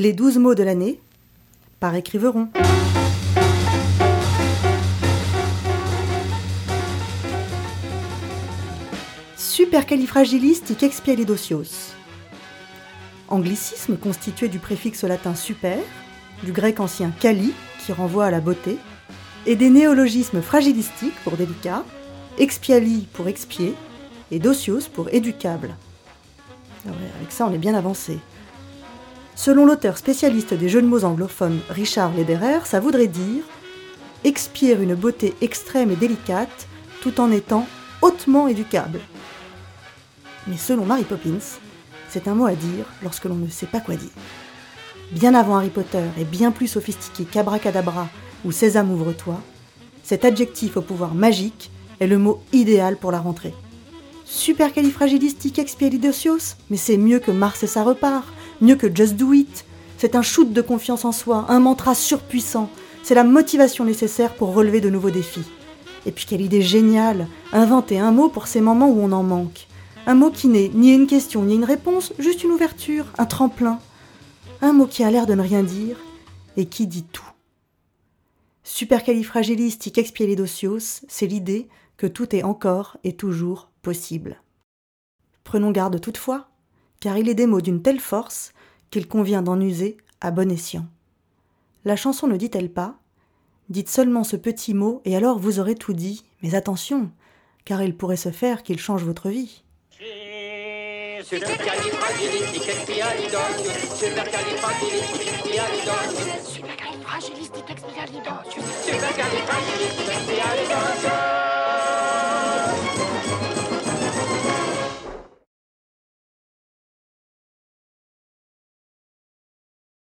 Les douze mots de l'année par écriveron. Supercalifragilisticexpialidocious. Anglicisme constitué du préfixe latin super, du grec ancien cali, qui renvoie à la beauté, et des néologismes fragilistiques pour délicat, expiali pour expier, et docios pour éducable. Ah avec ça, on est bien avancé. Selon l'auteur spécialiste des jeux de mots anglophones Richard Lederer, ça voudrait dire expier une beauté extrême et délicate tout en étant hautement éducable. Mais selon Mary Poppins, c'est un mot à dire lorsque l'on ne sait pas quoi dire. Bien avant Harry Potter et bien plus sophistiqué qu'Abracadabra ou Sésame ouvre-toi, cet adjectif au pouvoir magique est le mot idéal pour la rentrée. Supercalifragilisticexpialidocious Mais c'est mieux que Mars et ça repart, mieux que Just Do It. C'est un shoot de confiance en soi, un mantra surpuissant. C'est la motivation nécessaire pour relever de nouveaux défis. Et puis quelle idée géniale Inventer un mot pour ces moments où on en manque. Un mot qui n'est ni une question ni une réponse, juste une ouverture, un tremplin. Un mot qui a l'air de ne rien dire et qui dit tout. Supercalifragilisticexpialidocious, c'est l'idée que tout est encore et toujours possible. Prenons garde toutefois, car il est des mots d'une telle force qu'il convient d'en user à bon escient. La chanson ne dit-elle pas Dites seulement ce petit mot et alors vous aurez tout dit, mais attention, car il pourrait se faire qu'il change votre vie.